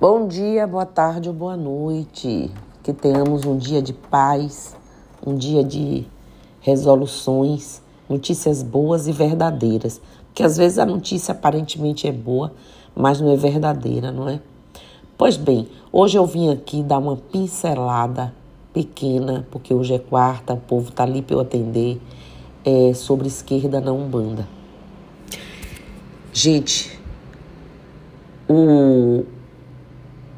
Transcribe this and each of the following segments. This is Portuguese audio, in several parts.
Bom dia, boa tarde ou boa noite. Que tenhamos um dia de paz, um dia de resoluções, notícias boas e verdadeiras. Porque às vezes a notícia aparentemente é boa, mas não é verdadeira, não é? Pois bem, hoje eu vim aqui dar uma pincelada pequena, porque hoje é quarta, o povo tá ali para eu atender, é, sobre esquerda na Umbanda. Gente, o,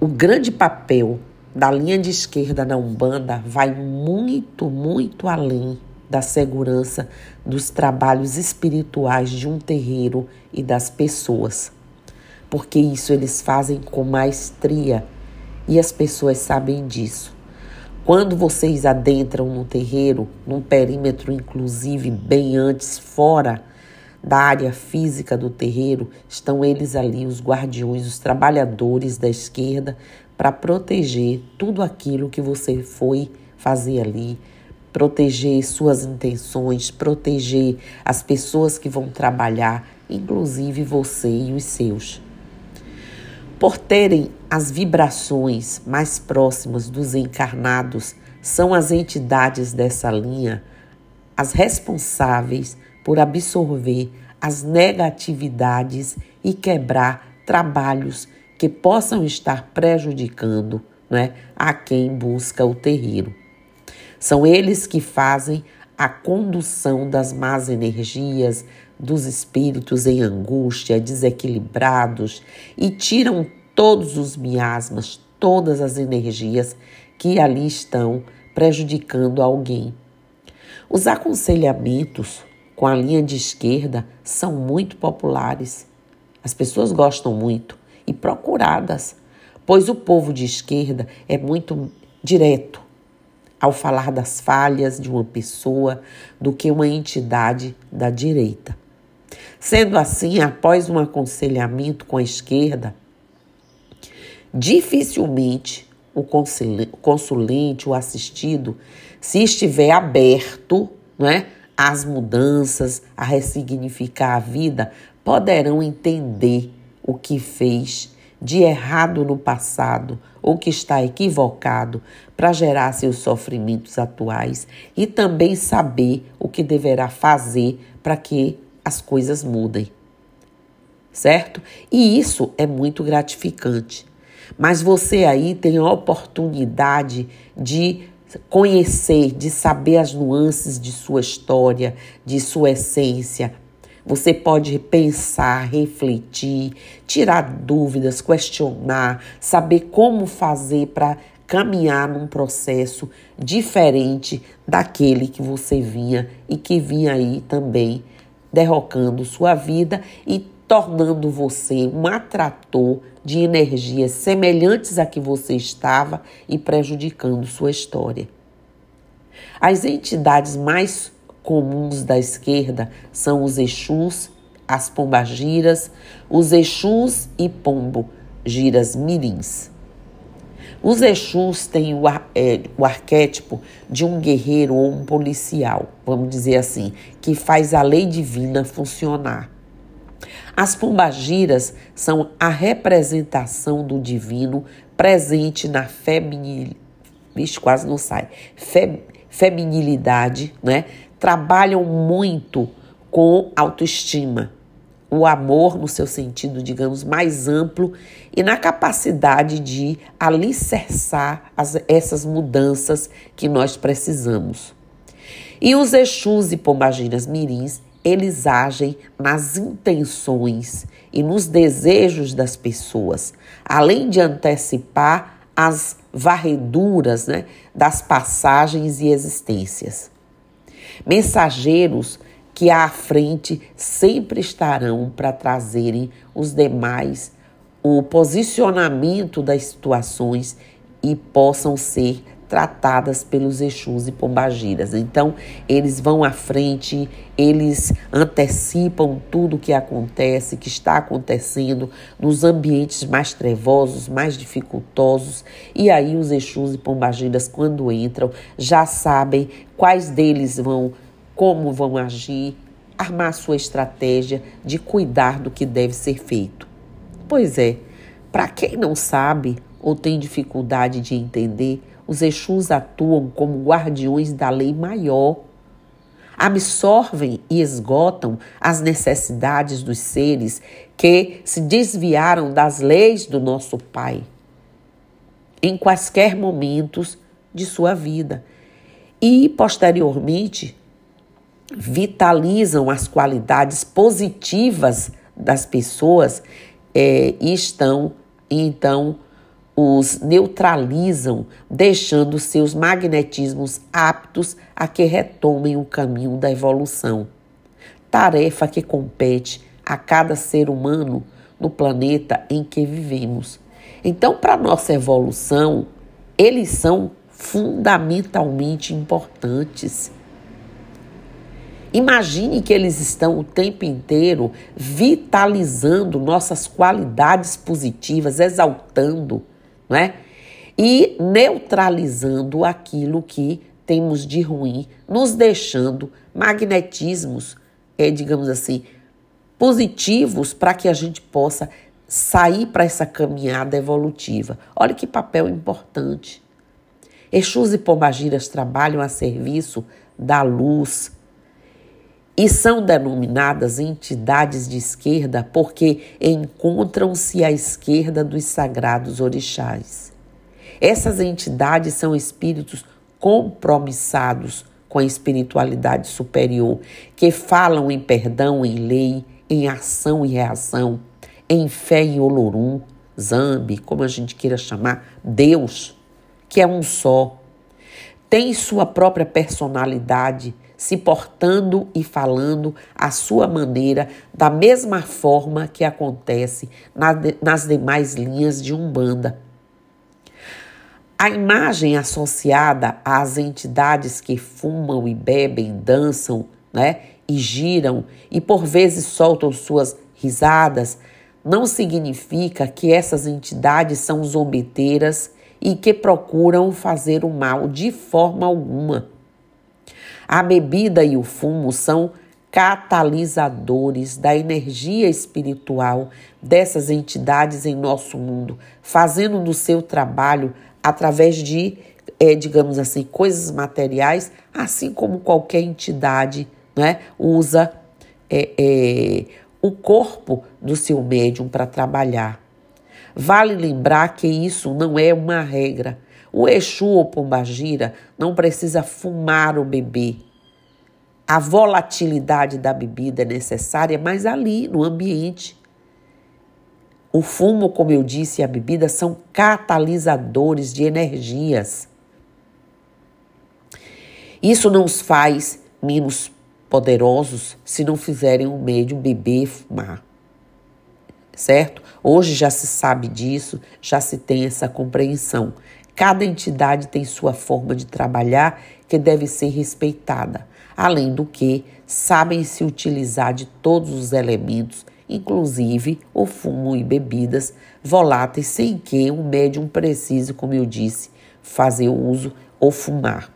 o grande papel da linha de esquerda na Umbanda vai muito, muito além da segurança dos trabalhos espirituais de um terreiro e das pessoas. Porque isso eles fazem com maestria e as pessoas sabem disso. Quando vocês adentram no terreiro, num perímetro inclusive bem antes fora da área física do terreiro, estão eles ali, os guardiões, os trabalhadores da esquerda, para proteger tudo aquilo que você foi fazer ali, proteger suas intenções, proteger as pessoas que vão trabalhar, inclusive você e os seus. Por terem as vibrações mais próximas dos encarnados, são as entidades dessa linha as responsáveis por absorver as negatividades e quebrar trabalhos que possam estar prejudicando né, a quem busca o terreiro. São eles que fazem a condução das más energias, dos espíritos em angústia, desequilibrados e tiram todos os miasmas, todas as energias que ali estão prejudicando alguém. Os aconselhamentos com a linha de esquerda são muito populares. As pessoas gostam muito e procuradas, pois o povo de esquerda é muito direto ao falar das falhas de uma pessoa do que uma entidade da direita. Sendo assim, após um aconselhamento com a esquerda, dificilmente o consulente, o assistido, se estiver aberto né, às mudanças, a ressignificar a vida, poderão entender o que fez de errado no passado ou que está equivocado para gerar seus sofrimentos atuais e também saber o que deverá fazer para que as coisas mudem. Certo? E isso é muito gratificante. Mas você aí tem a oportunidade de conhecer, de saber as nuances de sua história, de sua essência. Você pode pensar, refletir, tirar dúvidas, questionar, saber como fazer para caminhar num processo diferente daquele que você vinha e que vinha aí também derrocando sua vida e tornando você um atrator de energias semelhantes a que você estava e prejudicando sua história. As entidades mais comuns da esquerda são os Exus, as pombagiras, os Exus e pombo giras mirins. Os Exus têm o, é, o arquétipo de um guerreiro ou um policial, vamos dizer assim, que faz a lei divina funcionar. As pombagiras são a representação do divino presente na feminilidade. Quase não sai. Fe, feminilidade, né? Trabalham muito com autoestima, o amor no seu sentido, digamos, mais amplo e na capacidade de alicerçar as, essas mudanças que nós precisamos. E os Exus e Pombagiras Mirins, eles agem nas intenções e nos desejos das pessoas, além de antecipar as varreduras né, das passagens e existências. Mensageiros que à frente sempre estarão para trazerem os demais o posicionamento das situações e possam ser tratadas pelos Exus e Pombagiras. Então, eles vão à frente, eles antecipam tudo o que acontece, que está acontecendo nos ambientes mais trevosos, mais dificultosos. E aí os Exus e Pombagiras, quando entram, já sabem quais deles vão como vão agir, armar sua estratégia de cuidar do que deve ser feito. Pois é, Para quem não sabe ou tem dificuldade de entender, os Exus atuam como guardiões da lei maior. Absorvem e esgotam as necessidades dos seres que se desviaram das leis do nosso Pai em quaisquer momentos de sua vida. E, posteriormente, vitalizam as qualidades positivas das pessoas é, e estão, então, os neutralizam, deixando seus magnetismos aptos a que retomem o caminho da evolução. Tarefa que compete a cada ser humano no planeta em que vivemos. Então, para nossa evolução, eles são fundamentalmente importantes. Imagine que eles estão o tempo inteiro vitalizando nossas qualidades positivas, exaltando, não é? E neutralizando aquilo que temos de ruim, nos deixando magnetismos, é, digamos assim, positivos para que a gente possa sair para essa caminhada evolutiva. Olha que papel importante. Exus e Pombagiras trabalham a serviço da luz e são denominadas entidades de esquerda porque encontram-se à esquerda dos sagrados orixás. Essas entidades são espíritos compromissados com a espiritualidade superior, que falam em perdão, em lei, em ação e reação em fé em Olorum, Zambi, como a gente queira chamar, Deus, que é um só, tem sua própria personalidade, se portando e falando à sua maneira, da mesma forma que acontece nas demais linhas de Umbanda. A imagem associada às entidades que fumam e bebem, dançam, né, e giram e por vezes soltam suas risadas, não significa que essas entidades são zombeteiras e que procuram fazer o mal de forma alguma. A bebida e o fumo são catalisadores da energia espiritual dessas entidades em nosso mundo, fazendo do seu trabalho através de, é, digamos assim, coisas materiais, assim como qualquer entidade né, usa é, é, o corpo do seu médium para trabalhar. Vale lembrar que isso não é uma regra. O Exu ou Pombagira não precisa fumar o bebê. A volatilidade da bebida é necessária, mas ali, no ambiente. O fumo, como eu disse, e a bebida são catalisadores de energias. Isso não os faz menos poderosos se não fizerem o médium beber e fumar. Certo? Hoje já se sabe disso, já se tem essa compreensão. Cada entidade tem sua forma de trabalhar que deve ser respeitada. Além do que, sabem se utilizar de todos os elementos, inclusive o fumo e bebidas voláteis, sem que o médium precise, como eu disse, fazer uso ou fumar.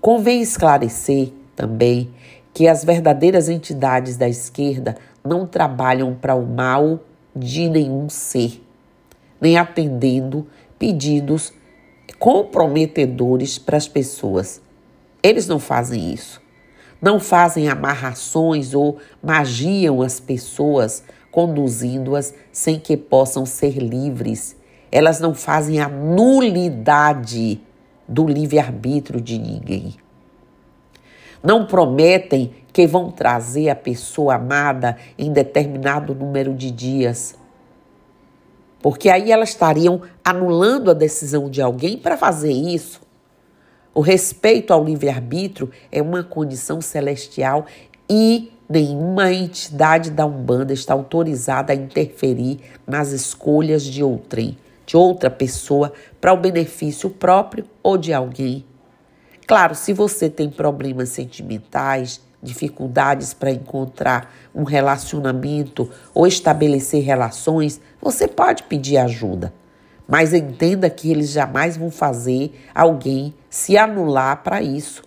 Convém esclarecer também que as verdadeiras entidades da esquerda não trabalham para o mal de nenhum ser, nem atendendo pedidos comprometedores para as pessoas. Eles não fazem isso. Não fazem amarrações ou magiam as pessoas, conduzindo-as sem que possam ser livres. Elas não fazem a nulidade do livre-arbítrio de ninguém. Não prometem que vão trazer a pessoa amada em determinado número de dias. Porque aí elas estariam anulando a decisão de alguém para fazer isso. O respeito ao livre-arbítrio é uma condição celestial e nenhuma entidade da Umbanda está autorizada a interferir nas escolhas de outrem, de outra pessoa, para o benefício próprio ou de alguém. Claro, se você tem problemas sentimentais, dificuldades para encontrar um relacionamento ou estabelecer relações, você pode pedir ajuda. Mas entenda que eles jamais vão fazer alguém se anular para isso.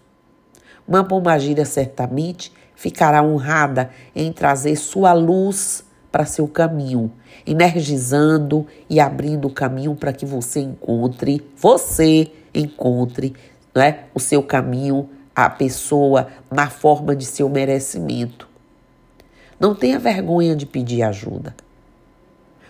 Uma pombagira certamente ficará honrada em trazer sua luz para seu caminho, energizando e abrindo o caminho para que você encontre, você encontre né, o seu caminho, a pessoa na forma de seu merecimento. Não tenha vergonha de pedir ajuda.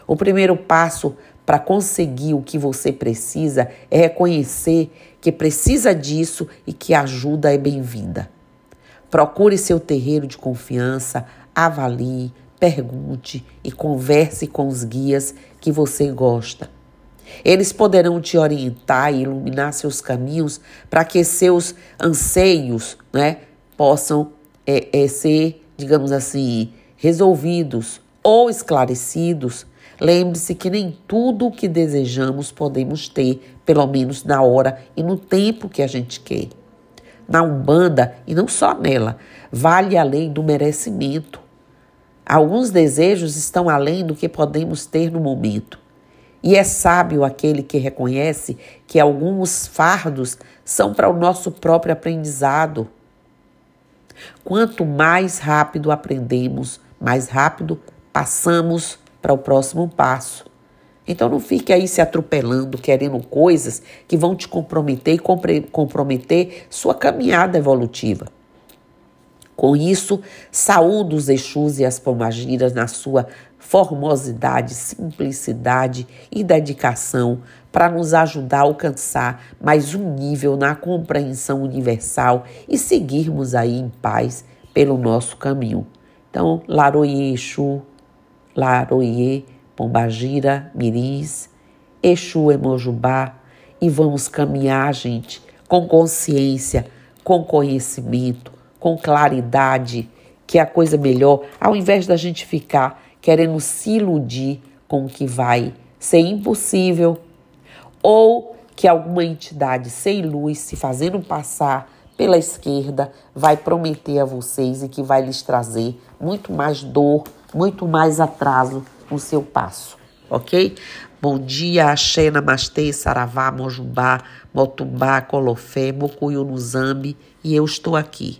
O primeiro passo para conseguir o que você precisa é reconhecer que precisa disso e que ajuda é bem-vinda. Procure seu terreiro de confiança, avalie, pergunte e converse com os guias que você gosta. Eles poderão te orientar e iluminar seus caminhos para que seus anseios né, possam é, é, ser, digamos assim, resolvidos ou esclarecidos. Lembre-se que nem tudo o que desejamos podemos ter, pelo menos na hora e no tempo que a gente quer. Na Umbanda, e não só nela, vale a lei do merecimento. Alguns desejos estão além do que podemos ter no momento. E é sábio aquele que reconhece que alguns fardos são para o nosso próprio aprendizado. Quanto mais rápido aprendemos, mais rápido passamos para o próximo passo. Então não fique aí se atropelando, querendo coisas que vão te comprometer e comprometer sua caminhada evolutiva. Com isso, saúdo os Exus e as Pomagiras na sua formosidade, simplicidade e dedicação para nos ajudar a alcançar mais um nível na compreensão universal e seguirmos aí em paz pelo nosso caminho. Então, Laroye Exu, Laroye Pombagira, Miris, Exu Emojubá e vamos caminhar, gente, com consciência, com conhecimento, com claridade, que é a coisa melhor, ao invés da gente ficar querendo se iludir com o que vai ser impossível, ou que alguma entidade sem luz, se fazendo passar pela esquerda, vai prometer a vocês e que vai lhes trazer muito mais dor, muito mais atraso no seu passo, ok? Bom dia, Axé, Namastê, Saravá, Mojumbá, Motumbá, Colofé, Mocuyu, Nuzambi, e eu estou aqui